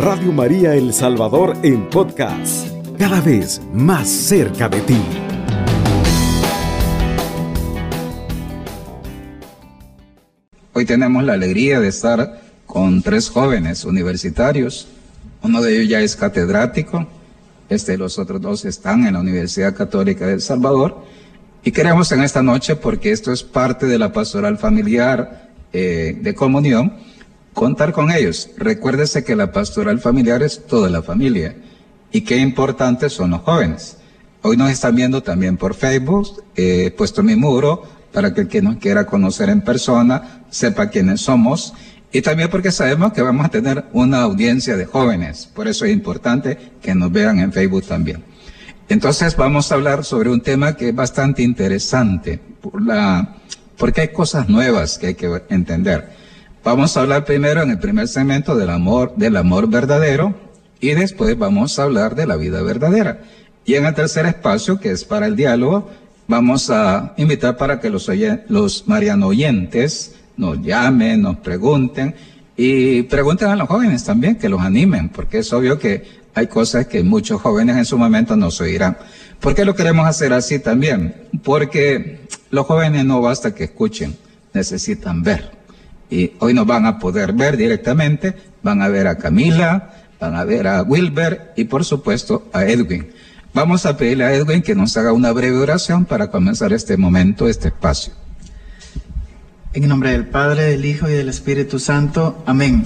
Radio María El Salvador en podcast, cada vez más cerca de ti. Hoy tenemos la alegría de estar con tres jóvenes universitarios. Uno de ellos ya es catedrático, este, los otros dos están en la Universidad Católica de El Salvador. Y queremos en esta noche, porque esto es parte de la pastoral familiar eh, de comunión, contar con ellos. Recuérdese que la pastoral familiar es toda la familia y qué importantes son los jóvenes. Hoy nos están viendo también por Facebook, he puesto mi muro para que el que nos quiera conocer en persona sepa quiénes somos y también porque sabemos que vamos a tener una audiencia de jóvenes. Por eso es importante que nos vean en Facebook también. Entonces vamos a hablar sobre un tema que es bastante interesante por la, porque hay cosas nuevas que hay que entender. Vamos a hablar primero en el primer segmento del amor, del amor verdadero y después vamos a hablar de la vida verdadera. Y en el tercer espacio, que es para el diálogo, vamos a invitar para que los, los mariano oyentes nos llamen, nos pregunten y pregunten a los jóvenes también, que los animen, porque es obvio que hay cosas que muchos jóvenes en su momento no se oirán. ¿Por qué lo queremos hacer así también? Porque los jóvenes no basta que escuchen, necesitan ver. Y hoy nos van a poder ver directamente, van a ver a Camila, van a ver a Wilber y por supuesto a Edwin. Vamos a pedirle a Edwin que nos haga una breve oración para comenzar este momento, este espacio. En nombre del Padre, del Hijo y del Espíritu Santo. Amén.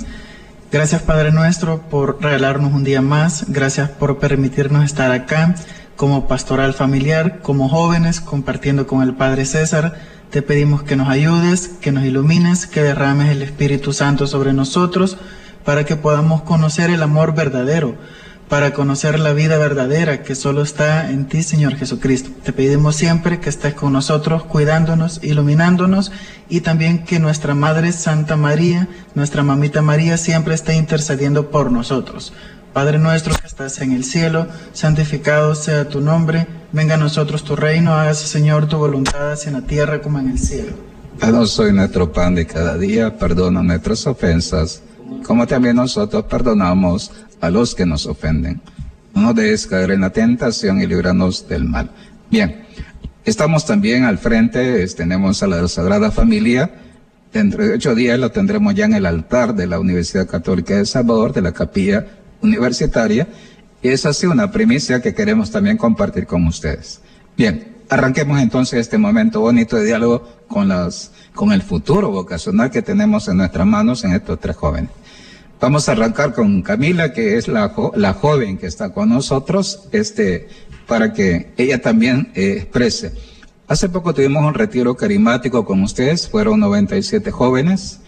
Gracias Padre nuestro por regalarnos un día más. Gracias por permitirnos estar acá como pastoral familiar, como jóvenes, compartiendo con el Padre César. Te pedimos que nos ayudes, que nos ilumines, que derrames el Espíritu Santo sobre nosotros para que podamos conocer el amor verdadero para conocer la vida verdadera que solo está en ti, Señor Jesucristo. Te pedimos siempre que estés con nosotros, cuidándonos, iluminándonos y también que nuestra Madre Santa María, nuestra Mamita María, siempre esté intercediendo por nosotros. Padre nuestro que estás en el cielo, santificado sea tu nombre, venga a nosotros tu reino, hágase Señor tu voluntad, así en la tierra como en el cielo. Danos hoy nuestro pan de cada día, perdona nuestras ofensas, como también nosotros perdonamos a los que nos ofenden. No nos dejes caer en la tentación y líbranos del mal. Bien, estamos también al frente, tenemos a la Sagrada Familia. Dentro de ocho días lo tendremos ya en el altar de la Universidad Católica de Salvador, de la capilla universitaria. Y es así una primicia que queremos también compartir con ustedes. Bien, arranquemos entonces este momento bonito de diálogo con las, con el futuro vocacional que tenemos en nuestras manos en estos tres jóvenes. Vamos a arrancar con Camila, que es la, la joven que está con nosotros, este, para que ella también eh, exprese. Hace poco tuvimos un retiro carismático con ustedes, fueron 97 jóvenes,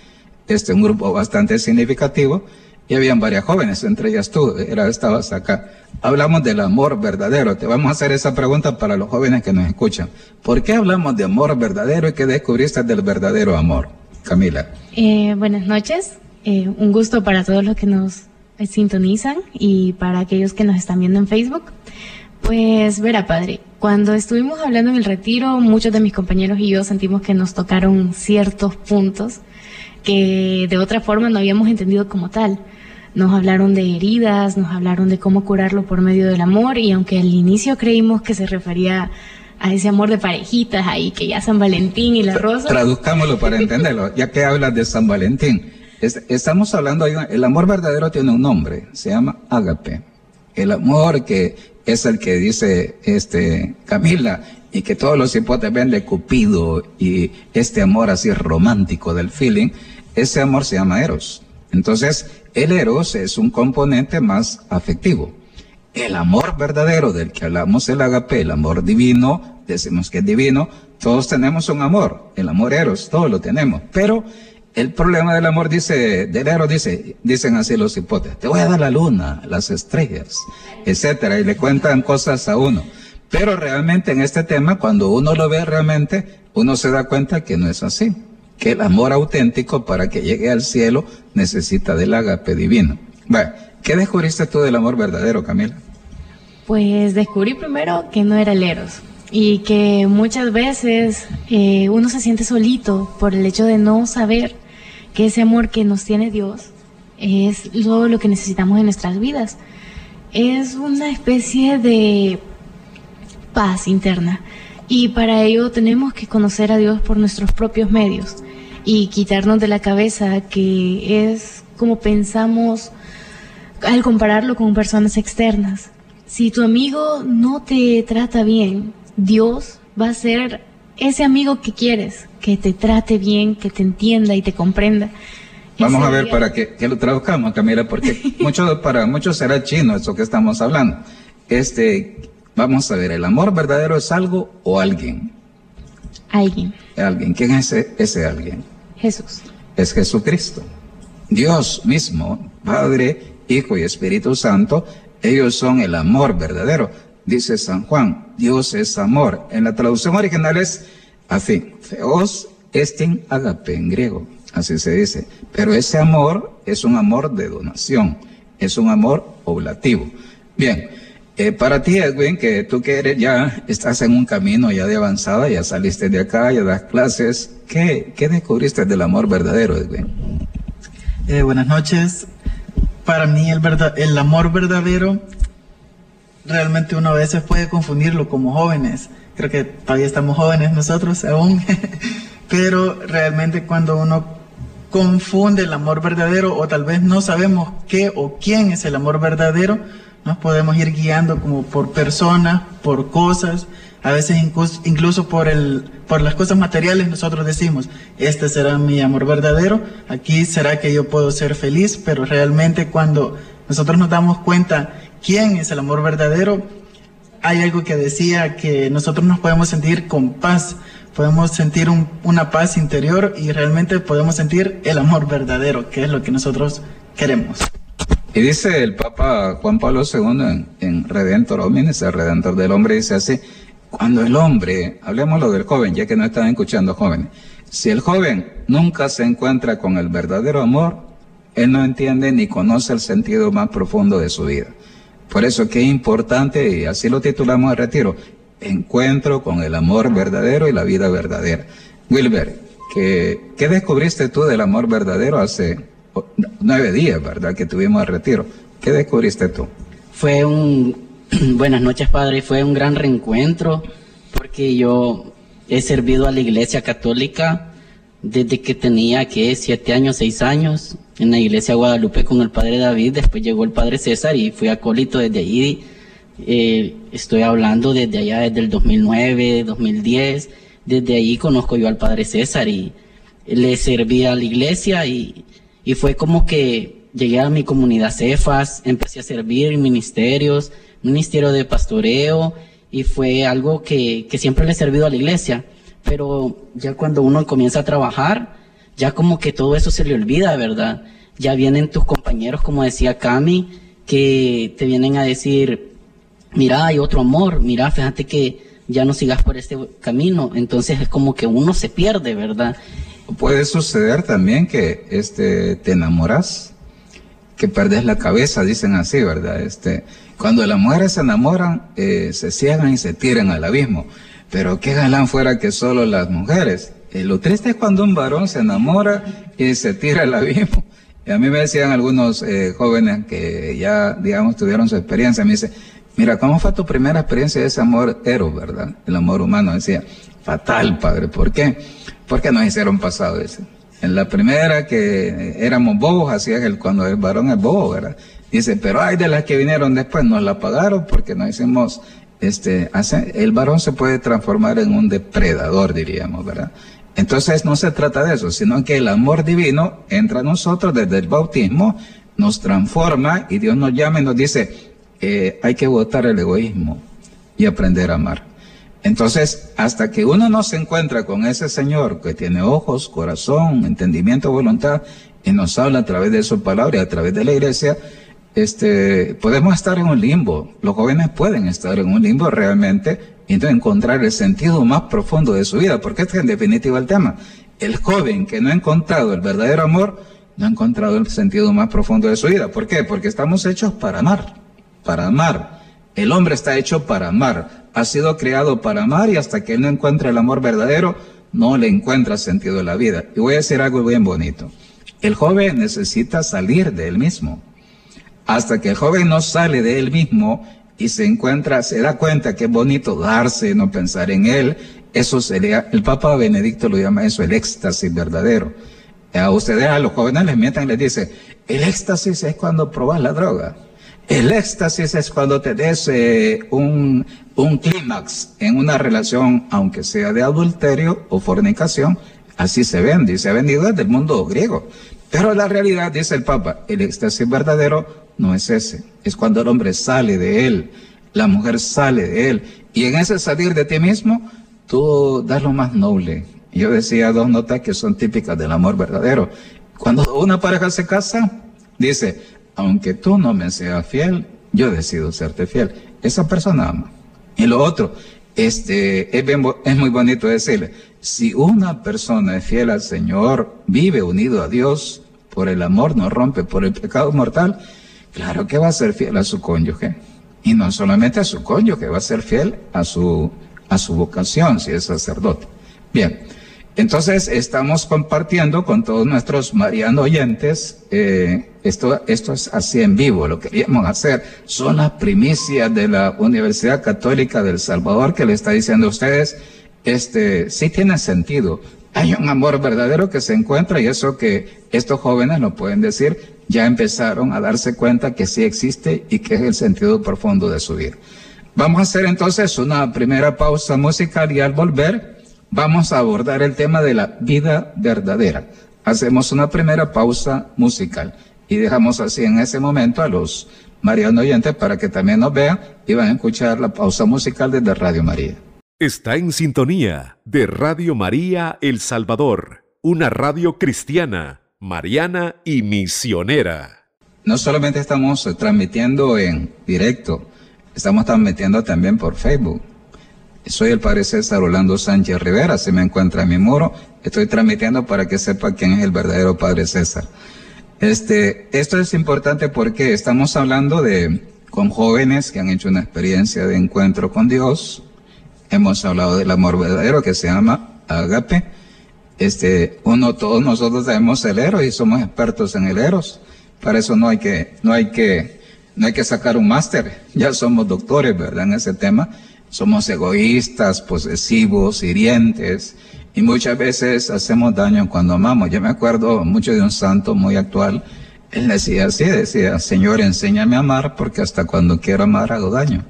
este, un grupo bastante significativo, y habían varias jóvenes, entre ellas tú, era, estabas acá. Hablamos del amor verdadero. Te vamos a hacer esa pregunta para los jóvenes que nos escuchan. ¿Por qué hablamos de amor verdadero y qué descubriste del verdadero amor? Camila. Eh, buenas noches. Eh, un gusto para todos los que nos eh, sintonizan y para aquellos que nos están viendo en Facebook. Pues verá, padre, cuando estuvimos hablando en el retiro, muchos de mis compañeros y yo sentimos que nos tocaron ciertos puntos que de otra forma no habíamos entendido como tal. Nos hablaron de heridas, nos hablaron de cómo curarlo por medio del amor y aunque al inicio creímos que se refería a ese amor de parejitas ahí, que ya San Valentín y la rosa. Traduzcámoslo para entenderlo, ya que hablas de San Valentín estamos hablando, el amor verdadero tiene un nombre, se llama ágape. El amor que es el que dice este Camila y que todos los hipotes ven de Cupido y este amor así romántico del feeling, ese amor se llama eros. Entonces, el eros es un componente más afectivo. El amor verdadero del que hablamos, el agape, el amor divino, decimos que es divino, todos tenemos un amor, el amor eros, todos lo tenemos, pero el problema del amor, dice, del héroe, dice, dicen así los hipótesis, te voy a dar la luna, las estrellas, etcétera, y le cuentan cosas a uno. Pero realmente en este tema, cuando uno lo ve realmente, uno se da cuenta que no es así. Que el amor auténtico para que llegue al cielo necesita del agape divino. Bueno, ¿qué descubriste tú del amor verdadero, Camila? Pues descubrí primero que no era el eros y que muchas veces eh, uno se siente solito por el hecho de no saber que ese amor que nos tiene Dios es todo lo que necesitamos en nuestras vidas. Es una especie de paz interna y para ello tenemos que conocer a Dios por nuestros propios medios y quitarnos de la cabeza que es como pensamos al compararlo con personas externas. Si tu amigo no te trata bien, Dios va a ser ese amigo que quieres, que te trate bien, que te entienda y te comprenda. Vamos a ver para que, que, lo traduzcamos, Camila, porque mucho, para muchos será chino eso que estamos hablando. Este, vamos a ver, ¿el amor verdadero es algo o alguien? Alguien. Alguien. ¿Quién es ese, ese alguien? Jesús. Es Jesucristo. Dios mismo, Padre, Hijo y Espíritu Santo, ellos son el amor verdadero. Dice San Juan, Dios es amor. En la traducción original es así, Theos estin agape en griego, así se dice. Pero ese amor es un amor de donación, es un amor oblativo. Bien, eh, para ti Edwin, que tú que eres ya, estás en un camino ya de avanzada, ya saliste de acá, ya das clases, ¿qué, qué descubriste del amor verdadero Edwin? Eh, buenas noches. Para mí el, verdad, el amor verdadero realmente uno a veces puede confundirlo como jóvenes. Creo que todavía estamos jóvenes nosotros aún, pero realmente cuando uno confunde el amor verdadero o tal vez no sabemos qué o quién es el amor verdadero, nos podemos ir guiando como por personas, por cosas, a veces incluso, incluso por, el, por las cosas materiales nosotros decimos, este será mi amor verdadero, aquí será que yo puedo ser feliz, pero realmente cuando nosotros nos damos cuenta quién es el amor verdadero, hay algo que decía que nosotros nos podemos sentir con paz, podemos sentir una paz interior y realmente podemos sentir el amor verdadero, que es lo que nosotros queremos. Y dice el Papa Juan Pablo II en, en Redentor Hominis, el Redentor del Hombre, dice así, cuando el hombre, lo del joven, ya que no están escuchando jóvenes, si el joven nunca se encuentra con el verdadero amor, él no entiende ni conoce el sentido más profundo de su vida. Por eso que es importante, y así lo titulamos el retiro, encuentro con el amor verdadero y la vida verdadera. Wilber, ¿qué, ¿qué descubriste tú del amor verdadero hace nueve días, verdad, que tuvimos el retiro? ¿Qué descubriste tú? Fue un, buenas noches padre, fue un gran reencuentro porque yo he servido a la iglesia católica desde que tenía, que siete años, seis años, en la iglesia Guadalupe con el padre David, después llegó el padre César y fui acólito desde ahí. Eh, estoy hablando desde allá, desde el 2009, 2010, desde ahí conozco yo al padre César y le serví a la iglesia y, y fue como que llegué a mi comunidad Cefas, empecé a servir en ministerios, ministerio de pastoreo y fue algo que, que siempre le he servido a la iglesia pero ya cuando uno comienza a trabajar, ya como que todo eso se le olvida, ¿verdad? Ya vienen tus compañeros, como decía Cami, que te vienen a decir, mira, hay otro amor, mira, fíjate que ya no sigas por este camino. Entonces es como que uno se pierde, ¿verdad? Puede suceder también que este, te enamoras, que perdes la cabeza, dicen así, ¿verdad? Este, cuando las mujeres se enamoran, eh, se ciegan y se tiran al abismo. Pero qué galán fuera que solo las mujeres. Y lo triste es cuando un varón se enamora y se tira al abismo. Y a mí me decían algunos eh, jóvenes que ya, digamos, tuvieron su experiencia, me dice, mira, ¿cómo fue tu primera experiencia de ese amor eros, verdad? El amor humano. Decía, fatal, padre. ¿Por qué? Porque nos hicieron pasado ese. En la primera que éramos bobos, hacía el, cuando el varón es bobo, ¿verdad? Dice, pero hay de las que vinieron después, nos la pagaron porque nos hicimos este, hace, el varón se puede transformar en un depredador, diríamos, ¿verdad? Entonces no se trata de eso, sino que el amor divino entra a nosotros desde el bautismo, nos transforma y Dios nos llama y nos dice, eh, hay que votar el egoísmo y aprender a amar. Entonces, hasta que uno no se encuentra con ese Señor que tiene ojos, corazón, entendimiento, voluntad, y nos habla a través de su palabra a través de la iglesia, este, podemos estar en un limbo. Los jóvenes pueden estar en un limbo realmente y entonces encontrar el sentido más profundo de su vida, porque este es en definitiva el tema. El joven que no ha encontrado el verdadero amor, no ha encontrado el sentido más profundo de su vida. ¿Por qué? Porque estamos hechos para amar, para amar. El hombre está hecho para amar, ha sido creado para amar y hasta que él no encuentre el amor verdadero, no le encuentra sentido de la vida. Y voy a decir algo bien bonito. El joven necesita salir de él mismo. Hasta que el joven no sale de él mismo y se encuentra, se da cuenta que es bonito darse, no pensar en él, eso sería, el Papa Benedicto lo llama eso el éxtasis verdadero. A ustedes, a los jóvenes les mientan y les dice, el éxtasis es cuando probas la droga. El éxtasis es cuando te des eh, un, un clímax en una relación, aunque sea de adulterio o fornicación, así se vende y se ha vendido desde el mundo griego. Pero la realidad, dice el Papa, el éxtasis verdadero no es ese. Es cuando el hombre sale de él, la mujer sale de él. Y en ese salir de ti mismo, tú das lo más noble. Yo decía dos notas que son típicas del amor verdadero. Cuando una pareja se casa, dice, aunque tú no me seas fiel, yo decido serte fiel. Esa persona ama. Y lo otro, este, es, muy bonito decirle, si una persona es fiel al Señor, vive unido a Dios, por el amor no rompe, por el pecado mortal, claro que va a ser fiel a su cónyuge. Y no solamente a su cónyuge, va a ser fiel a su, a su vocación, si es sacerdote. Bien, entonces estamos compartiendo con todos nuestros mariano oyentes, eh, esto, esto es así en vivo, lo queríamos hacer. Son las primicias de la Universidad Católica del Salvador que le está diciendo a ustedes, este, sí tiene sentido. Hay un amor verdadero que se encuentra y eso que estos jóvenes lo pueden decir, ya empezaron a darse cuenta que sí existe y que es el sentido profundo de su vida. Vamos a hacer entonces una primera pausa musical y al volver vamos a abordar el tema de la vida verdadera. Hacemos una primera pausa musical y dejamos así en ese momento a los marianos oyentes para que también nos vean y van a escuchar la pausa musical desde Radio María. Está en sintonía de Radio María El Salvador, una radio cristiana, mariana y misionera. No solamente estamos transmitiendo en directo, estamos transmitiendo también por Facebook soy el padre César Orlando Sánchez Rivera, se me encuentra en mi muro. Estoy transmitiendo para que sepa quién es el verdadero padre César. Este, esto es importante porque estamos hablando de con jóvenes que han hecho una experiencia de encuentro con Dios. Hemos hablado del amor verdadero que se llama agape. Este, uno, todos nosotros sabemos el eros y somos expertos en el eros. Para eso no hay que, no hay que, no hay que sacar un máster. Ya somos doctores, ¿verdad? En ese tema somos egoístas, posesivos, hirientes y muchas veces hacemos daño cuando amamos. Yo me acuerdo mucho de un santo muy actual. Él decía así, decía, Señor, enséñame a amar porque hasta cuando quiero amar hago daño.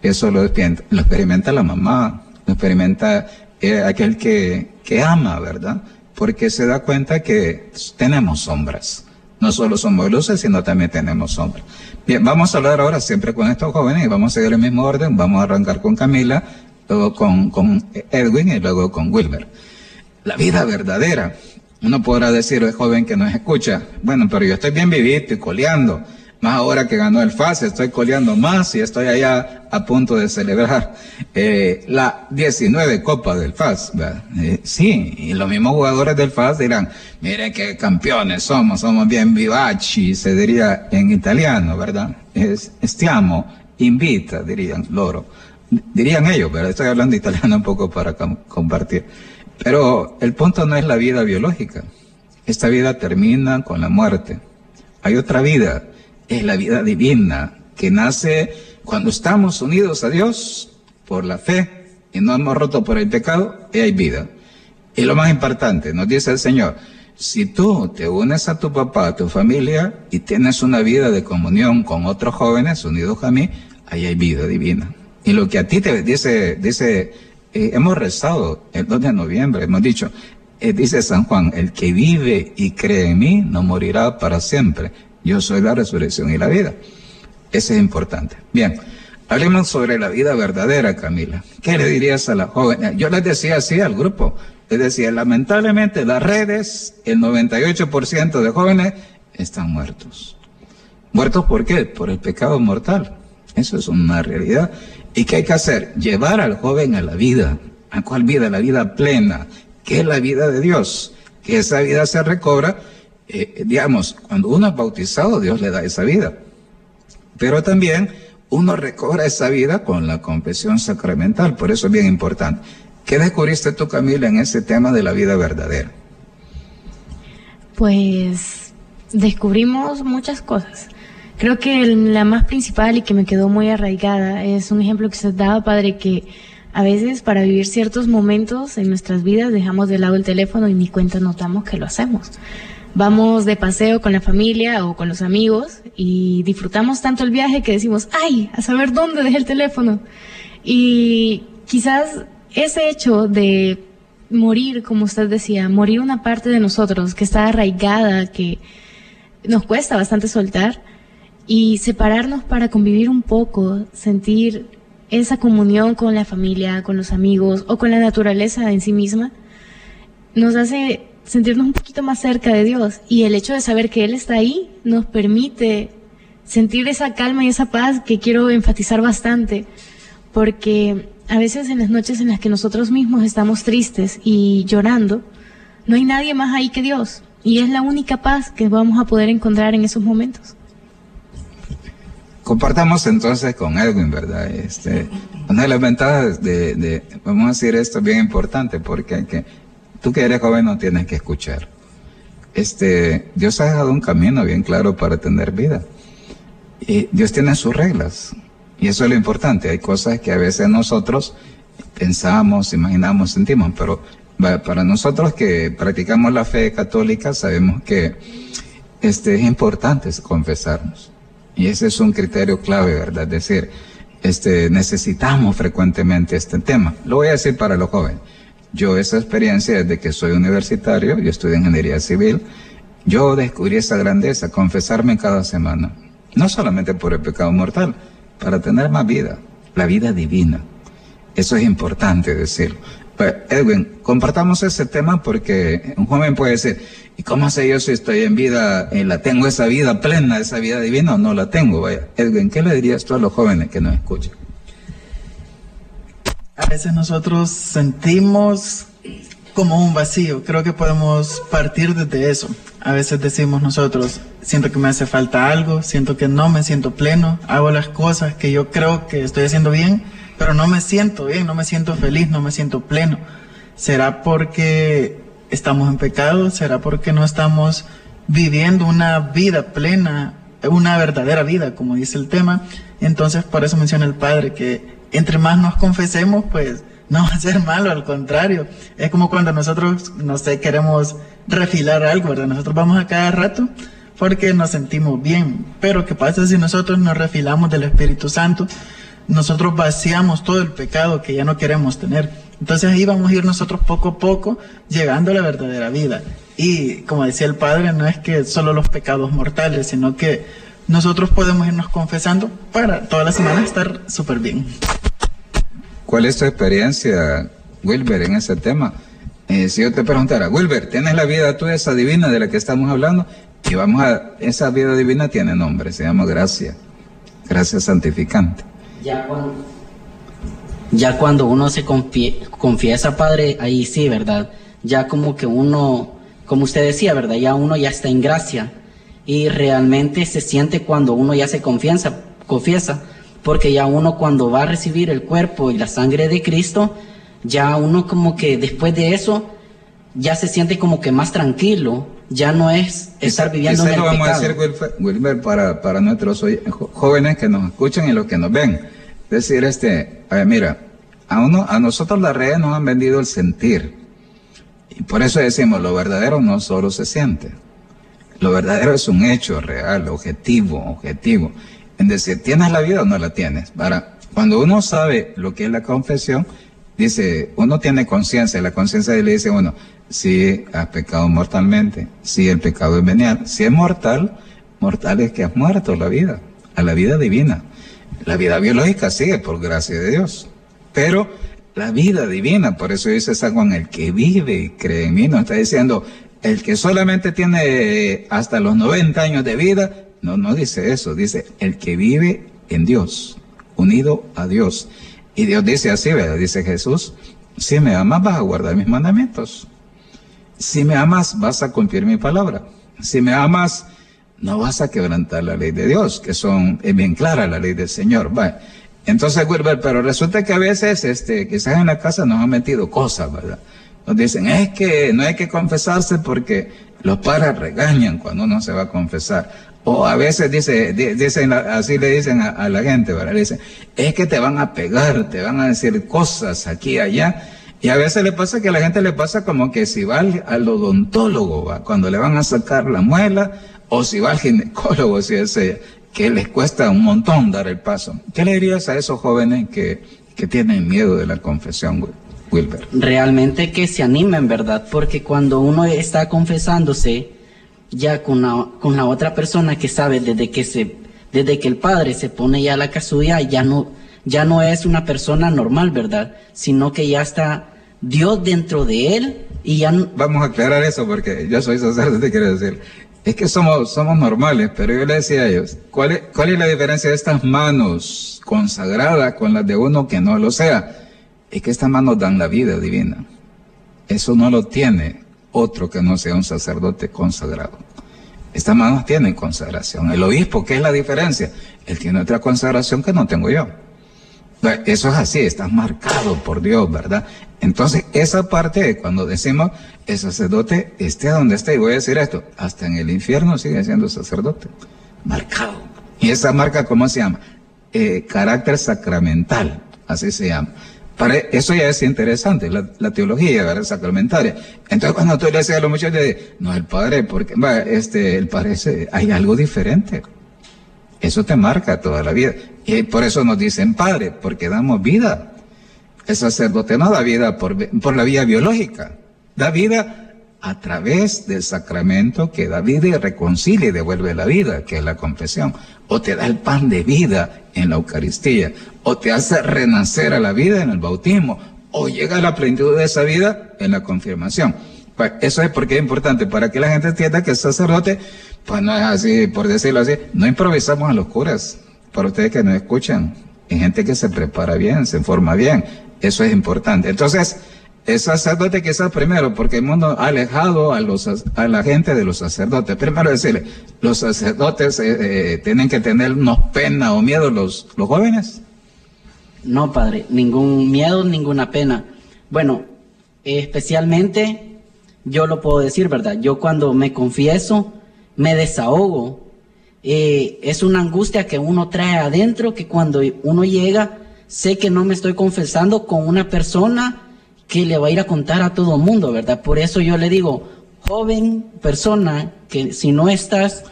Eso lo, experimenta la mamá, lo experimenta eh, aquel que, que ama, ¿verdad? Porque se da cuenta que tenemos sombras. No solo somos luces, sino también tenemos sombras. Bien, vamos a hablar ahora siempre con estos jóvenes y vamos a seguir el mismo orden. Vamos a arrancar con Camila, luego con, con Edwin y luego con Wilmer. La vida verdadera. Uno podrá decir, el joven que nos escucha, bueno, pero yo estoy bien vivito y coleando. Más ahora que ganó el FAS, estoy coleando más y estoy allá a punto de celebrar eh, la 19 Copa del FAS. Eh, sí, y los mismos jugadores del FAS dirán, miren qué campeones somos, somos bien vivaci, se diría en italiano, ¿verdad? Es, stiamo, invita, dirían loro. Dirían ellos, ¿verdad? Estoy hablando italiano un poco para compartir. Pero el punto no es la vida biológica. Esta vida termina con la muerte. Hay otra vida es la vida divina que nace cuando estamos unidos a Dios por la fe y no hemos roto por el pecado, y hay vida. Y lo más importante, nos dice el Señor, si tú te unes a tu papá, a tu familia, y tienes una vida de comunión con otros jóvenes unidos a mí, ahí hay vida divina. Y lo que a ti te dice, dice, eh, hemos rezado el 2 de noviembre, hemos dicho, eh, dice San Juan, el que vive y cree en mí no morirá para siempre. Yo soy la resurrección y la vida. Ese es importante. Bien, hablemos sobre la vida verdadera, Camila. ¿Qué le dirías a la joven? Yo les decía así al grupo. Les decía, lamentablemente las redes, el 98% de jóvenes están muertos. ¿Muertos por qué? Por el pecado mortal. Eso es una realidad. ¿Y qué hay que hacer? Llevar al joven a la vida. ¿A cuál vida? La vida plena, que es la vida de Dios. Que esa vida se recobra eh, digamos, cuando uno es bautizado, Dios le da esa vida. Pero también uno recobra esa vida con la confesión sacramental, por eso es bien importante. ¿Qué descubriste tú, Camila, en ese tema de la vida verdadera? pues descubrimos muchas cosas. Creo que la más principal y que me quedó muy arraigada es un ejemplo que se daba, padre, que a veces para vivir ciertos momentos en nuestras vidas dejamos de lado el teléfono y ni cuenta notamos que lo hacemos. Vamos de paseo con la familia o con los amigos y disfrutamos tanto el viaje que decimos, ay, a saber dónde dejé el teléfono. Y quizás ese hecho de morir, como usted decía, morir una parte de nosotros que está arraigada, que nos cuesta bastante soltar, y separarnos para convivir un poco, sentir esa comunión con la familia, con los amigos o con la naturaleza en sí misma, nos hace sentirnos un poquito más cerca de Dios y el hecho de saber que Él está ahí nos permite sentir esa calma y esa paz que quiero enfatizar bastante, porque a veces en las noches en las que nosotros mismos estamos tristes y llorando, no hay nadie más ahí que Dios y es la única paz que vamos a poder encontrar en esos momentos. Compartamos entonces con Edwin, ¿verdad? Este, una de las ventajas de, vamos a decir esto bien importante, porque que, tú que eres joven no tienes que escuchar. Este, Dios ha dejado un camino bien claro para tener vida. Y Dios tiene sus reglas. Y eso es lo importante. Hay cosas que a veces nosotros pensamos, imaginamos, sentimos, pero para nosotros que practicamos la fe católica sabemos que este, es importante confesarnos. Y ese es un criterio clave, ¿verdad? Es decir, este, necesitamos frecuentemente este tema. Lo voy a decir para los jóvenes. Yo esa experiencia desde que soy universitario, yo estudio ingeniería civil, yo descubrí esa grandeza, confesarme cada semana. No solamente por el pecado mortal, para tener más vida, la vida divina. Eso es importante decirlo. Pues, Edwin, compartamos ese tema porque un joven puede decir, ¿Y cómo sé yo si estoy en vida, en la tengo esa vida plena, esa vida divina o no la tengo? Edwin, ¿qué le dirías tú a los jóvenes que nos escuchan? A veces nosotros sentimos como un vacío. Creo que podemos partir desde eso. A veces decimos nosotros, siento que me hace falta algo, siento que no me siento pleno, hago las cosas que yo creo que estoy haciendo bien, pero no me siento bien, no me siento feliz, no me siento pleno. ¿Será porque estamos en pecado? ¿Será porque no estamos viviendo una vida plena, una verdadera vida, como dice el tema? Entonces, por eso menciona el Padre que entre más nos confesemos, pues no va a ser malo, al contrario. Es como cuando nosotros, no sé, queremos refilar algo, ¿verdad? Nosotros vamos a cada rato porque nos sentimos bien. Pero ¿qué pasa si nosotros nos refilamos del Espíritu Santo? Nosotros vaciamos todo el pecado que ya no queremos tener. Entonces ahí vamos a ir nosotros poco a poco llegando a la verdadera vida. Y como decía el Padre, no es que solo los pecados mortales, sino que nosotros podemos irnos confesando para toda la semana estar súper bien. ¿Cuál es tu experiencia, Wilber, en ese tema? Eh, si yo te preguntara, Wilber, ¿tienes la vida tuya, esa divina de la que estamos hablando? Y vamos a, esa vida divina tiene nombre, se llama gracia, gracia santificante. Ya cuando, ya cuando uno se confiesa, Padre, ahí sí, ¿verdad? Ya como que uno, como usted decía, ¿verdad? Ya uno ya está en gracia y realmente se siente cuando uno ya se confianza, confiesa, porque ya uno cuando va a recibir el cuerpo y la sangre de Cristo, ya uno como que después de eso ya se siente como que más tranquilo, ya no es estar viviendo en el lo vamos a decir, Wilmer, para, para nuestros jóvenes que nos escuchan y los que nos ven decir, este, mira, a, uno, a nosotros las redes nos han vendido el sentir. Y por eso decimos, lo verdadero no solo se siente. Lo verdadero es un hecho real, objetivo, objetivo. En decir, ¿tienes la vida o no la tienes? Para, cuando uno sabe lo que es la confesión, dice, uno tiene conciencia, la conciencia le dice, bueno, si has pecado mortalmente, si el pecado es venial, si es mortal, mortal es que has muerto la vida, a la vida divina. La vida biológica sigue por gracia de Dios. Pero la vida divina, por eso dice San Juan, el que vive y cree en mí, no está diciendo, el que solamente tiene hasta los 90 años de vida, no, no dice eso, dice el que vive en Dios, unido a Dios. Y Dios dice así, ¿verdad? Dice Jesús, si me amas vas a guardar mis mandamientos. Si me amas vas a cumplir mi palabra. Si me amas no vas a quebrantar la ley de Dios, que son, es bien clara la ley del Señor. Entonces, Wilber, pero resulta que a veces, este, quizás en la casa nos han metido cosas, ¿verdad? Nos dicen, es que no hay que confesarse porque Los padres regañan cuando uno se va a confesar. O a veces dice, dicen, así le dicen a, la gente, ¿verdad? Dicen, es que te van a pegar, te van a decir cosas aquí y allá. Y a veces le pasa que a la gente le pasa como que si va al, odontólogo, ¿va? cuando le van a sacar la muela, o si va al ginecólogo, si es que les cuesta un montón dar el paso. ¿Qué le dirías a esos jóvenes que, que tienen miedo de la confesión, Wilber? Realmente que se animen, ¿verdad? Porque cuando uno está confesándose, ya con la, con la otra persona que sabe desde que se, desde que el padre se pone ya la casulla, ya no, ya no es una persona normal, ¿verdad? Sino que ya está Dios dentro de él y ya Vamos a aclarar eso porque yo soy sacerdote, quiero decir. Es que somos, somos normales, pero yo le decía a ellos, ¿cuál es, ¿cuál es la diferencia de estas manos consagradas con las de uno que no lo sea? Es que estas manos dan la vida divina. Eso no lo tiene otro que no sea un sacerdote consagrado. Estas manos tienen consagración. El obispo, ¿qué es la diferencia? Él tiene otra consagración que no tengo yo. Eso es así, estás marcado por Dios, ¿verdad? Entonces, esa parte cuando decimos, el sacerdote esté donde esté, y voy a decir esto, hasta en el infierno sigue siendo sacerdote, marcado. Y esa marca, ¿cómo se llama? Eh, carácter sacramental, así se llama eso ya es interesante, la, teología ¿verdad? sacramentaria. Entonces cuando tú le dices a los muchachos, no, el Padre, porque va, este, el Padre, hay algo diferente. Eso te marca toda la vida. Y por eso nos dicen Padre, porque damos vida. El sacerdote no da vida por, por la vía biológica, da vida a través del sacramento que da vida y reconcilia y devuelve la vida, que es la confesión. O te da el pan de vida en la Eucaristía, o te hace renacer a la vida en el bautismo, o llega a la plenitud de esa vida en la confirmación. Pues eso es porque es importante, para que la gente entienda que el sacerdote, pues no es así, por decirlo así, no improvisamos a los curas, para ustedes que nos escuchan, hay gente que se prepara bien, se forma bien, eso es importante. Entonces, el sacerdote quizás primero, porque el mundo ha alejado a, los, a la gente de los sacerdotes. Primero decirle, los sacerdotes eh, eh, tienen que tener unos pena o miedo los, los jóvenes. No, padre, ningún miedo, ninguna pena. Bueno, especialmente yo lo puedo decir, ¿verdad? Yo cuando me confieso, me desahogo. Eh, es una angustia que uno trae adentro, que cuando uno llega, sé que no me estoy confesando con una persona que le va a ir a contar a todo mundo, ¿verdad? Por eso yo le digo, joven persona, que si no estás...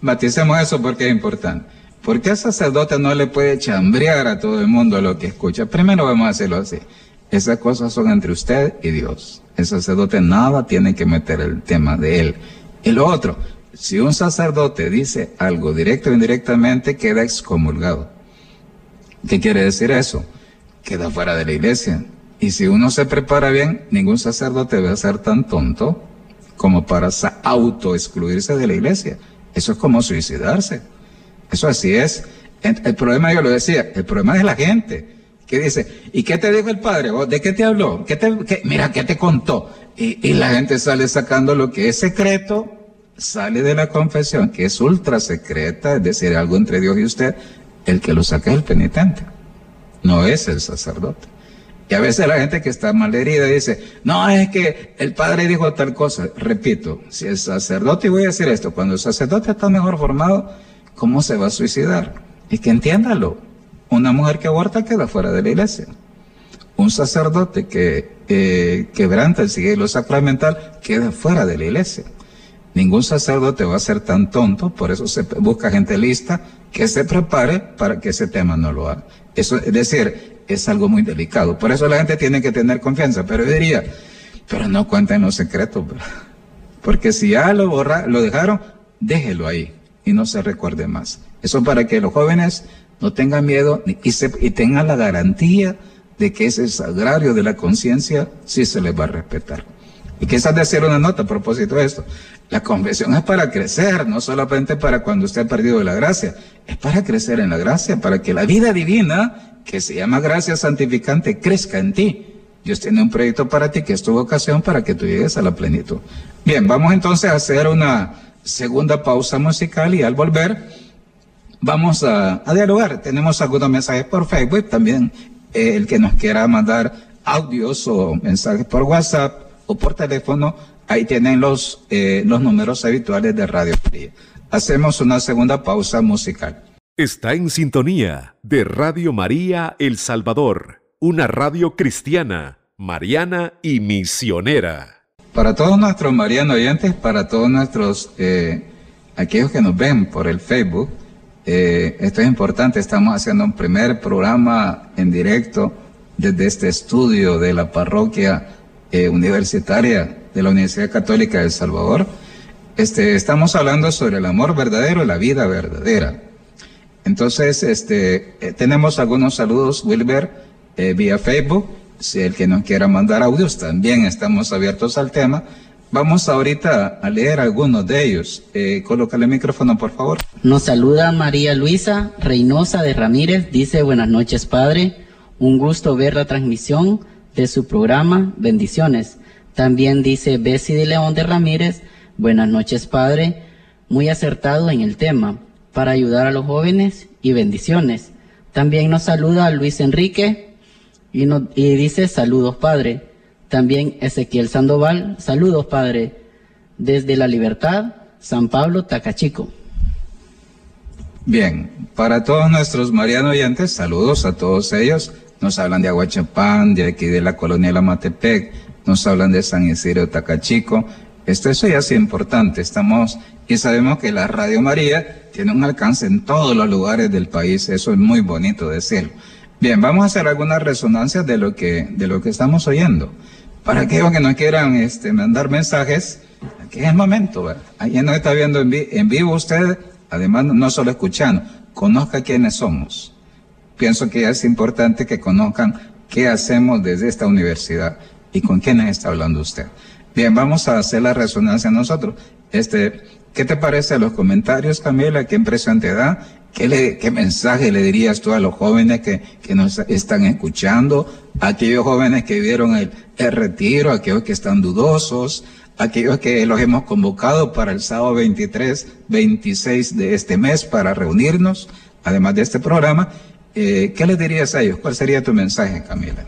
Maticemos eso porque es importante. ¿Por qué sacerdote no le puede chambrear a todo el mundo lo que escucha? Primero vamos a hacerlo así. Esas cosas son entre usted y Dios. El sacerdote nada tiene que meter el tema de él. Y lo otro, si un sacerdote dice algo directo o indirectamente, queda excomulgado. ¿Qué quiere decir eso? Queda fuera de la iglesia. Y si uno se prepara bien, ningún sacerdote debe ser tan tonto como para auto-excluirse de la iglesia. Eso es como suicidarse. Eso así es. El problema, yo lo decía, el problema es la gente que dice, ¿y qué te dijo el padre? ¿De qué te habló? ¿Qué te, mira, ¿qué te contó? Y, y la gente sale sacando lo que es secreto, sale de la confesión, que es ultra secreta, es decir, algo entre Dios y usted, el que lo saca es el penitente, no es el sacerdote. Y a veces la gente que está mal herida dice, no, es que el padre dijo tal cosa. Repito, si el sacerdote, y voy a decir esto, cuando el sacerdote está mejor formado, ¿cómo se va a suicidar? Y que entiéndalo, una mujer que aborta queda fuera de la iglesia. Un sacerdote que eh, quebranta el sigilo sacramental queda fuera de la iglesia. Ningún sacerdote va a ser tan tonto, por eso se busca gente lista que se prepare para que ese tema no lo haga. Eso, es decir, es algo muy delicado. Por eso la gente tiene que tener confianza. Pero yo diría, pero no cuenten los secretos. Porque si ya lo, borra, lo dejaron, déjelo ahí y no se recuerde más. Eso para que los jóvenes no tengan miedo y, y tengan la garantía de que ese sagrario de la conciencia sí se les va a respetar. Y quizás de hacer una nota a propósito de esto. La confesión es para crecer, no solamente para cuando usted ha perdido la gracia, es para crecer en la gracia, para que la vida divina que se llama gracia santificante crezca en ti. Dios tiene un proyecto para ti que es tu vocación para que tú llegues a la plenitud. Bien, vamos entonces a hacer una segunda pausa musical y al volver vamos a, dialogar. Tenemos algunos mensajes por Facebook, también eh, el que nos quiera mandar audios o mensajes por WhatsApp o por teléfono, Ahí tienen los, eh, los números habituales de Radio María. Hacemos una segunda pausa musical. Está en sintonía de Radio María El Salvador, una radio cristiana, mariana y misionera. Para todos nuestros marianos oyentes, para todos nuestros, eh, aquellos que nos ven por el Facebook, eh, esto es importante, estamos haciendo un primer programa en directo desde este estudio de la parroquia eh, universitaria de la Universidad Católica de El Salvador. Este, estamos hablando sobre el amor verdadero y la vida verdadera. Entonces, este, eh, tenemos algunos saludos, Wilber, vía Facebook. Si el que nos quiera mandar audios, también estamos abiertos al tema. Vamos ahorita a leer algunos de ellos. Eh, colócale el micrófono, por favor. Nos saluda María Luisa Reynosa de Ramírez. Dice, buenas noches, Padre. Un gusto ver la transmisión de su programa. Bendiciones. También dice Bessie de León de Ramírez. Buenas noches, Padre. Muy acertado en el tema para ayudar a los jóvenes y bendiciones. También nos saluda Luis Enrique y, y dice saludos, Padre. También Ezequiel Sandoval, saludos Padre, desde La Libertad, San Pablo, Tacachico. Bien, para todos nuestros marianos oyentes, saludos a todos ellos. Nos hablan de Aguachapán, de aquí de la colonia La Matepec, nos hablan de San Isidro Tacachico. Esto eso ya es importante. Estamos y sabemos que la Radio María tiene un alcance en todos los lugares del país. Eso es muy bonito decirlo. Bien, vamos a hacer algunas resonancias de lo que, de lo que estamos oyendo. Para aquellos que no quieran este, mandar mensajes, aquí es el momento. ¿verdad? Allí nos está viendo en, vivo usted, además no solo escuchando, conozca quiénes somos. Pienso que es importante que conozcan qué hacemos desde esta universidad y con quiénes está hablando usted. Bien, vamos a hacer la resonancia nosotros. Este, ¿Qué te parece los comentarios, Camila? ¿Qué impresión te da? ¿Qué, le, ¿Qué mensaje le dirías tú a los jóvenes que, que nos están escuchando? A aquellos jóvenes que vieron el, el retiro, aquellos que están dudosos, aquellos que los hemos convocado para el sábado 23, 26 de este mes para reunirnos, además de este programa. Eh, ¿Qué les dirías a ellos? ¿Cuál sería tu mensaje, Camila?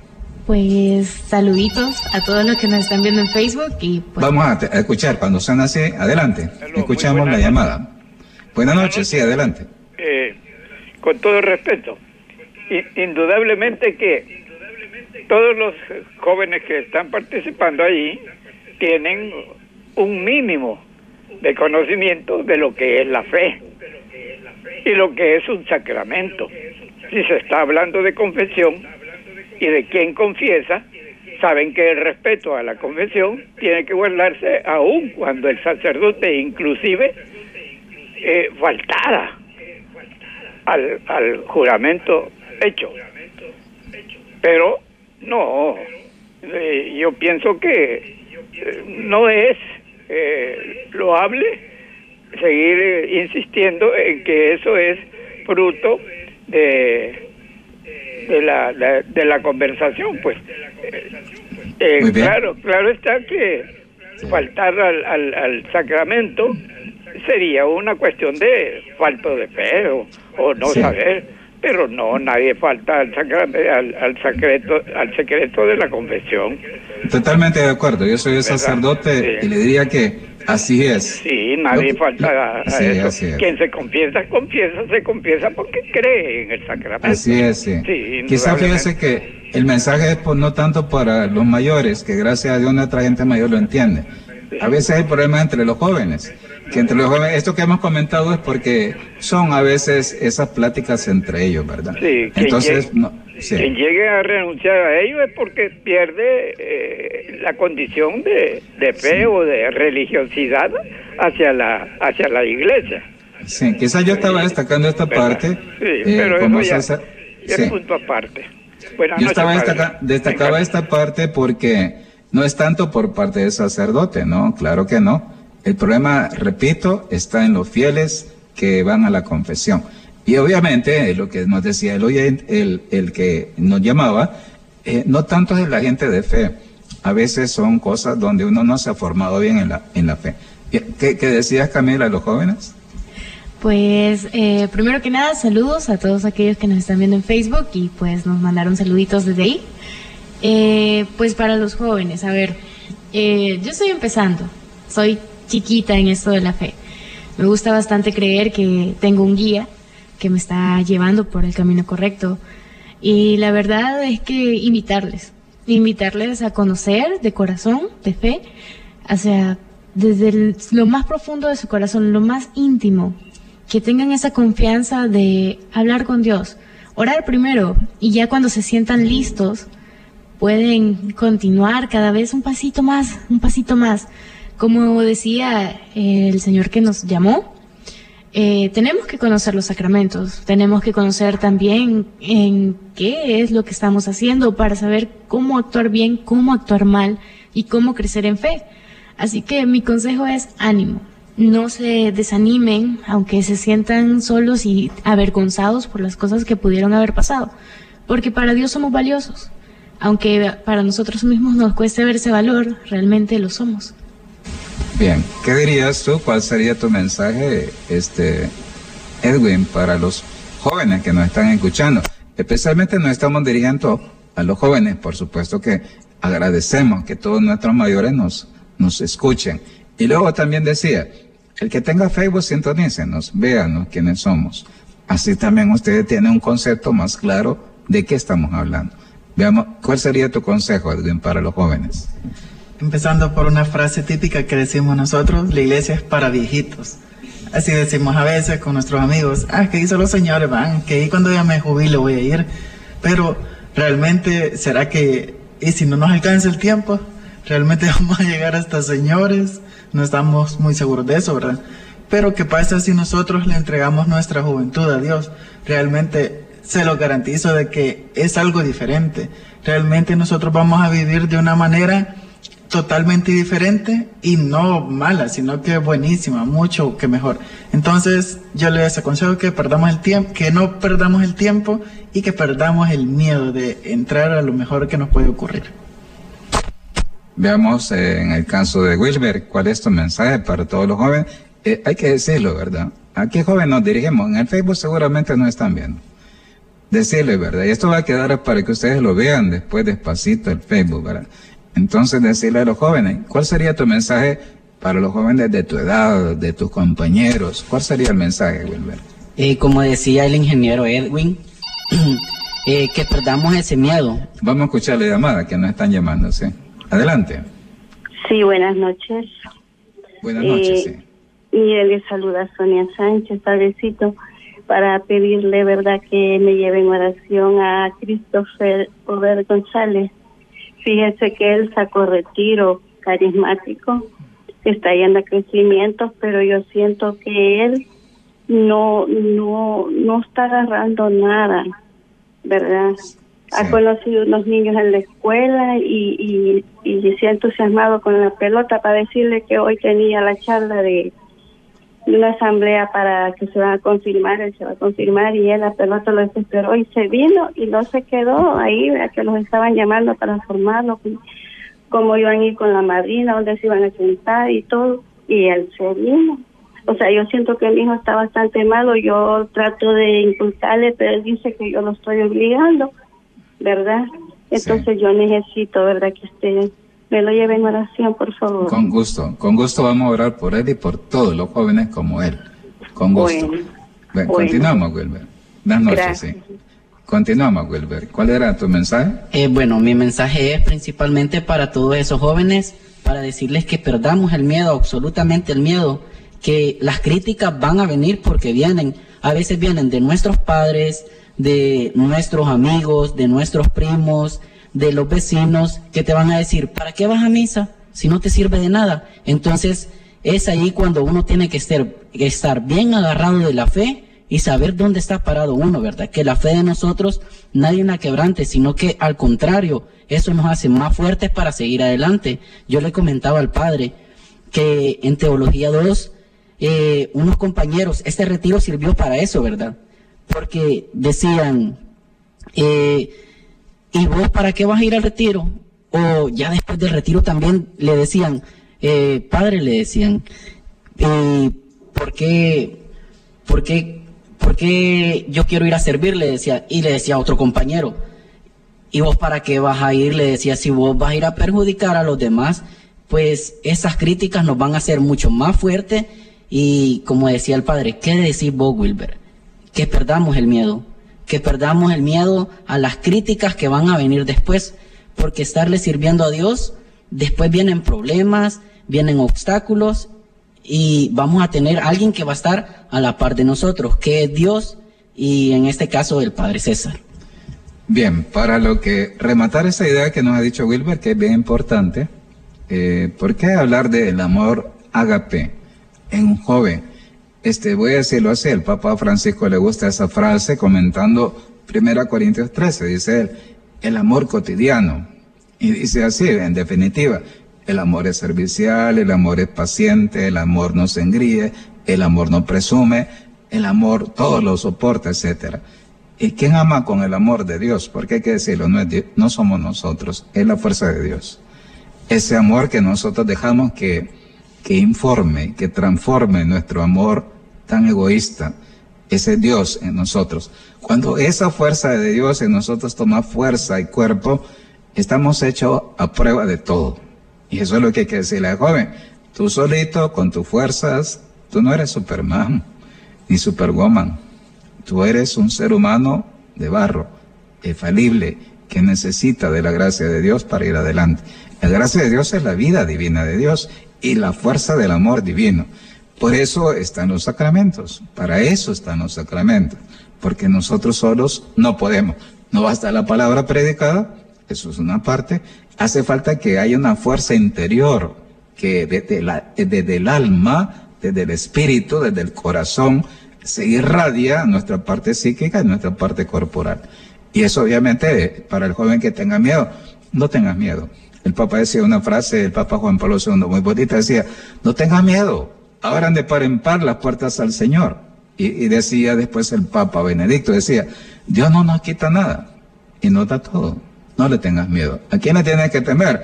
Pues saluditos a todos los que nos están viendo en Facebook y pues... Vamos a, escuchar, cuando sean así, adelante. Escuchamos la llamada. Buenas noches, sí, adelante. Eh, con todo el respeto, indudablemente que todos los jóvenes que están participando allí tienen un mínimo de conocimiento de lo que es la fe y lo que es un sacramento. Si se está hablando de confesión y de quien confiesa, saben que el respeto a la confesión tiene que guardarse aún cuando el sacerdote inclusive eh, faltara al, al juramento hecho. Pero no, eh, yo pienso que eh, no es eh, loable seguir insistiendo en que eso es fruto de de la, de la conversación pues. Claro claro está que faltar al, al, al, sacramento sería una cuestión de falta de fe o, no saber pero no, nadie falta al, al, al, secreto, al secreto de la confesión. Totalmente de acuerdo, yo soy sacerdote y le diría que así es. Sí, nadie falta a, eso. Quien se confiesa, confiesa, se confiesa porque cree en el sacramento. Así es, sí. Quizá fíjese que el mensaje es no tanto para los mayores, que gracias a Dios nuestra gente mayor lo entiende. A veces hay problemas entre los jóvenes que entre los jóvenes, esto que hemos comentado es porque son a veces esas pláticas entre ellos, ¿verdad? Sí, entonces no, quien llegue a renunciar a ellos es porque pierde eh, la condición de, de fe o de religiosidad hacia la hacia la iglesia. Sí, quizás yo estaba destacando esta parte. Sí, eh, pero como ya, es punto aparte. yo estaba destacaba esta parte porque no es tanto por parte del sacerdote, ¿no? Claro que no el problema, repito, está en los fieles que van a la confesión. Y obviamente, lo que nos decía el oyente, el, que nos llamaba, eh, no tanto es la gente de fe. A veces son cosas donde uno no se ha formado bien en la, en la fe. ¿Qué, decías, Camila, a los jóvenes? Pues eh, primero que nada, saludos a todos aquellos que nos están viendo en Facebook y pues nos mandaron saluditos desde ahí. Eh, pues para los jóvenes, a ver, eh, yo estoy empezando, soy chiquita en esto de la fe. Me gusta bastante creer que tengo un guía que me está llevando por el camino correcto. Y la verdad es que invitarles, invitarles a conocer de corazón, de fe, hacia desde lo más profundo de su corazón, lo más íntimo, que tengan esa confianza de hablar con Dios, orar primero y ya cuando se sientan listos pueden continuar cada vez un pasito más, un pasito más. Como decía el Señor que nos llamó, eh, tenemos que conocer los sacramentos, tenemos que conocer también en qué es lo que estamos haciendo para saber cómo actuar bien, cómo actuar mal y cómo crecer en fe. Así que mi consejo es ánimo, no se desanimen, aunque se sientan solos y avergonzados por las cosas que pudieron haber pasado, porque para Dios somos valiosos. Aunque para nosotros mismos nos cueste ver ese valor, realmente lo somos. Bien, ¿qué dirías tú? ¿Cuál sería tu mensaje, este, Edwin, para los jóvenes que nos están escuchando? Especialmente nos estamos dirigiendo a los jóvenes, por supuesto que agradecemos que todos nuestros mayores nos, nos escuchen. Y luego también decía, el que tenga Facebook, sintonícenos, véanos quiénes somos. Así también ustedes tienen un concepto más claro de qué estamos hablando. Veamos, ¿cuál sería tu consejo, Edwin, para los jóvenes? Empezando por una frase típica que decimos nosotros, la iglesia es para viejitos. Así decimos a veces con nuestros amigos, ah, que hizo los señores van, que ahí cuando ya me jubile voy a ir. Pero realmente, ¿será que, y si no nos alcanza el tiempo, realmente vamos a llegar hasta señores? No estamos muy seguros de eso, ¿verdad? Pero ¿qué pasa si nosotros le entregamos nuestra juventud a Dios? Realmente se lo garantizo de que es algo diferente. Realmente nosotros vamos a vivir de una manera totalmente diferente y no mala, sino que buenísima, mucho que mejor. Entonces, yo les aconsejo que perdamos el tiempo, que no perdamos el tiempo y que perdamos el miedo de entrar a lo mejor que nos puede ocurrir. Veamos eh, en el caso de Wilber, cuál es tu mensaje para todos los jóvenes. Eh, hay que decirlo, ¿verdad? ¿A qué joven nos dirigimos? En el Facebook seguramente no están viendo decirle, ¿verdad? Y esto va a quedar para que ustedes lo vean después despacito el Facebook, ¿verdad? Entonces decirle a los jóvenes, ¿cuál sería tu mensaje para los jóvenes de tu edad, de tus compañeros? ¿Cuál sería el mensaje, Wilber? Eh, como decía el ingeniero Edwin, eh, que perdamos ese miedo. Vamos a escuchar la llamada que nos están llamando, ¿sí? Adelante. Sí, buenas noches. Buenas noches, eh, sí. Y le saluda Sonia Sánchez, padrecito para pedirle, ¿verdad?, que me lleve en oración a Christopher Over González. Fíjese que él sacó retiro carismático, está yendo a crecimiento, pero yo siento que él no, no, no está agarrando nada, ¿verdad? Ha conocido unos niños en la escuela y, y, y se ha entusiasmado con la pelota para decirle que hoy tenía la charla de una asamblea para que se va a confirmar, él se va a confirmar y él la pelota lo desesperó y se vino y no se quedó ahí, a que los estaban llamando para formarlo, cómo iban a ir con la madrina, dónde se iban a sentar y todo, y él se vino. O sea, yo siento que mi hijo está bastante malo, yo trato de inculcarle, pero él dice que yo lo estoy obligando, ¿verdad? Entonces yo necesito, ¿verdad? Que esté me lo lleve en oración, por favor. Con gusto, con gusto vamos a orar por él y por todos los jóvenes como él. Con gusto. Bueno, Continuamos, Wilber. Buenas noches, sí. Continuamos, Wilber. ¿Cuál era tu mensaje? Eh, bueno, mi mensaje es principalmente para todos esos jóvenes, para decirles que perdamos el miedo, absolutamente el miedo, que las críticas van a venir porque vienen, a veces vienen de nuestros padres, de nuestros amigos, de nuestros primos, de los vecinos que te van a decir, ¿para qué vas a misa si no te sirve de nada? Entonces es ahí cuando uno tiene que estar, bien agarrado de la fe y saber dónde está parado uno, ¿verdad? Que la fe de nosotros nadie la quebrante, sino que al contrario, eso nos hace más fuertes para seguir adelante. Yo le comentaba al padre que en Teología 2, eh, unos compañeros, este retiro sirvió para eso, ¿verdad? Porque decían, eh, ¿y vos para qué vas a ir al retiro? O ya después del retiro también le decían, eh, padre, le decían, eh, ¿por qué, por qué, por qué yo quiero ir a servir? Le decía, y le decía a otro compañero, ¿y vos para qué vas a ir? Le decía, si vos vas a ir a perjudicar a los demás, pues esas críticas nos van a hacer mucho más fuertes y como decía el padre, ¿qué decir vos, Wilber? Que perdamos el miedo, que perdamos el miedo a las críticas que van a venir después, porque estarle sirviendo a Dios, después vienen problemas, vienen obstáculos y vamos a tener alguien que va a estar a la par de nosotros, que es Dios y en este caso el Padre César. Bien, para lo que rematar esa idea que nos ha dicho Wilber, que es bien importante, eh, ¿por qué hablar del amor agape en un joven? Este, voy a decirlo así, el Papa Francisco le gusta esa frase comentando 1 Corintios 13, dice él, el amor cotidiano. Y dice así, en definitiva, el amor es servicial, el amor es paciente, el amor no se engríe, el amor no presume, el amor todo lo soporta, etcétera. ¿Y quién ama con el amor de Dios? Porque hay que decirlo, no, es no somos nosotros, es la fuerza de Dios. Ese amor que nosotros dejamos que, que informe, que transforme nuestro amor tan egoísta, ese Dios en nosotros. Cuando esa fuerza de Dios en nosotros toma fuerza y cuerpo, estamos hechos a prueba de todo. Y eso es lo que hay que decirle al joven. Tú solito, con tus fuerzas, tú no eres Superman ni Superwoman. Tú eres un ser humano de barro, falible, que necesita de la gracia de Dios para ir adelante. La gracia de Dios es la vida divina de Dios y la fuerza del amor divino. Por eso están los sacramentos, para eso están los sacramentos, porque nosotros solos no podemos. No basta la palabra predicada, eso es una parte, hace falta que haya una fuerza interior que desde, la, desde el alma, desde el espíritu, desde el corazón, se irradia nuestra parte psíquica y nuestra parte corporal. Y eso obviamente para el joven que tenga miedo, no tengas miedo. El Papa decía una frase, el Papa Juan Pablo II, muy bonita, decía, no tengas miedo, abran de par en par las puertas al Señor. Y, decía después el Papa Benedicto, decía, Dios no nos quita nada y nos todo. No le tengas miedo. ¿A quién le tienes que temer?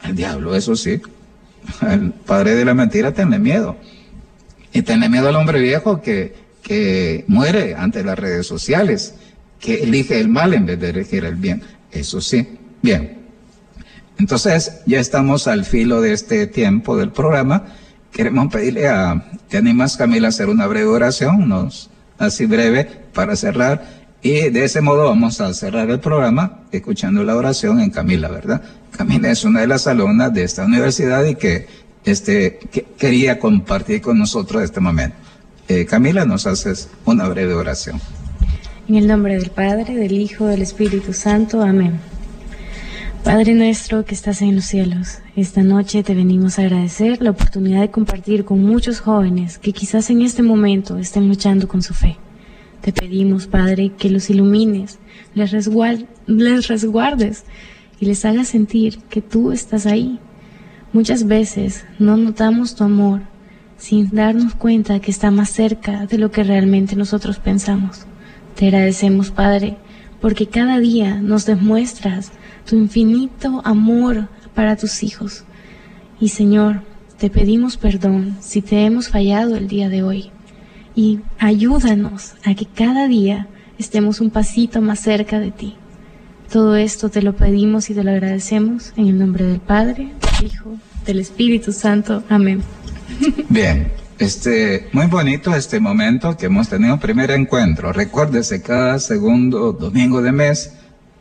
Al diablo, eso sí. Al padre de la mentira tenle miedo. Y tenle miedo al hombre viejo que, que muere ante las redes sociales, que elige el mal en vez de elegir el bien. Eso sí. Bien. Entonces, ya estamos al filo de este tiempo del programa. Queremos pedirle a, ¿te animas Camila a hacer una breve oración? Nos, así breve para cerrar y de ese modo vamos a cerrar el programa escuchando la oración en Camila, ¿verdad? Camila es una de las alumnas de esta universidad y que, este, quería compartir con nosotros este momento. Eh, Camila, nos haces una breve oración. En el nombre del Padre, del Hijo, del Espíritu Santo. Amén. Padre nuestro que estás en los cielos, esta noche te venimos a agradecer la oportunidad de compartir con muchos jóvenes que quizás en este momento estén luchando con su fe. Te pedimos, Padre, que los ilumines, les, resguardes y les hagas sentir que tú estás ahí. Muchas veces no notamos tu amor sin darnos cuenta que está más cerca de lo que realmente nosotros pensamos. Te agradecemos, Padre, porque cada día nos demuestras tu infinito amor para tus hijos. Y Señor, te pedimos perdón si te hemos fallado el día de hoy y ayúdanos a que cada día estemos un pasito más cerca de ti. Todo esto te lo pedimos y te lo agradecemos en el nombre del Padre, Hijo, del Espíritu Santo. Amén. Bien, este, muy bonito este momento que hemos tenido primer encuentro. Recuérdese, cada segundo domingo de mes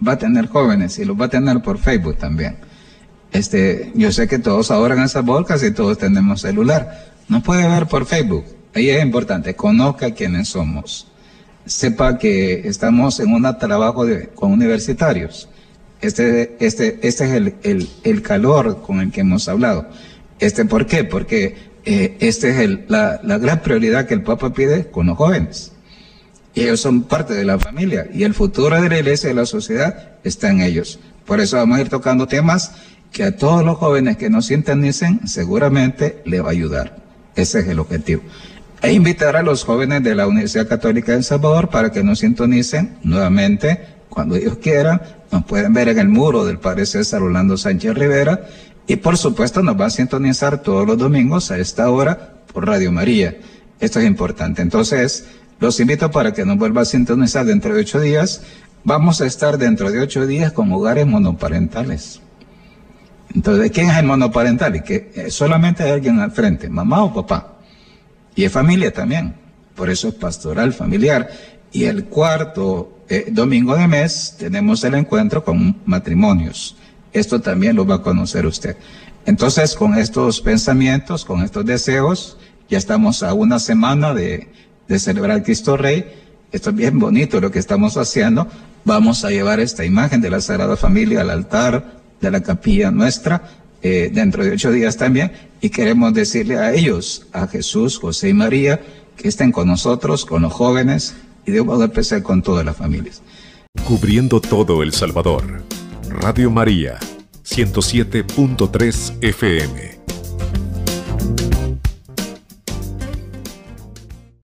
va a tener jóvenes y los va a tener por Facebook también. Este, yo sé que todos ahora en esas bolsas y todos tenemos celular. No puede ver por Facebook Ahí es importante, conozca quiénes somos. Sepa que estamos en un trabajo de, con universitarios. Este, este, este es el, el, el, calor con el que hemos hablado. Este, ¿Por qué? Porque eh, este es el, la, la gran prioridad que el Papa pide con los jóvenes. Y ellos son parte de la familia. Y el futuro de la iglesia y de la sociedad está en ellos. Por eso vamos a ir tocando temas que a todos los jóvenes que nos sintonicen seguramente le va a ayudar. Ese es el objetivo e invitar a los jóvenes de la Universidad Católica de El Salvador para que nos sintonicen nuevamente cuando ellos quieran. Nos pueden ver en el muro del Padre César Orlando Sánchez Rivera y por supuesto nos va a sintonizar todos los domingos a esta hora por Radio María. Esto es importante. Entonces, los invito para que nos vuelva a sintonizar dentro de ocho días. Vamos a estar dentro de ocho días con hogares monoparentales. Entonces, ¿quién es el monoparental? Y que eh, solamente hay alguien al frente, mamá o papá. Y es familia también. Por eso es pastoral familiar. Y el cuarto eh, domingo de mes tenemos el encuentro con matrimonios. Esto también lo va a conocer usted. Entonces, con estos pensamientos, con estos deseos, ya estamos a una semana de, de celebrar Cristo Rey. Esto es bien bonito lo que estamos haciendo. Vamos a llevar esta imagen de la Sagrada Familia al altar de la capilla nuestra eh, dentro de ocho días también. Y queremos decirle a ellos, a Jesús, José y María, que estén con nosotros, con los jóvenes y de modo especial con todas las familias. Cubriendo todo El Salvador. Radio María, 107.3 FM.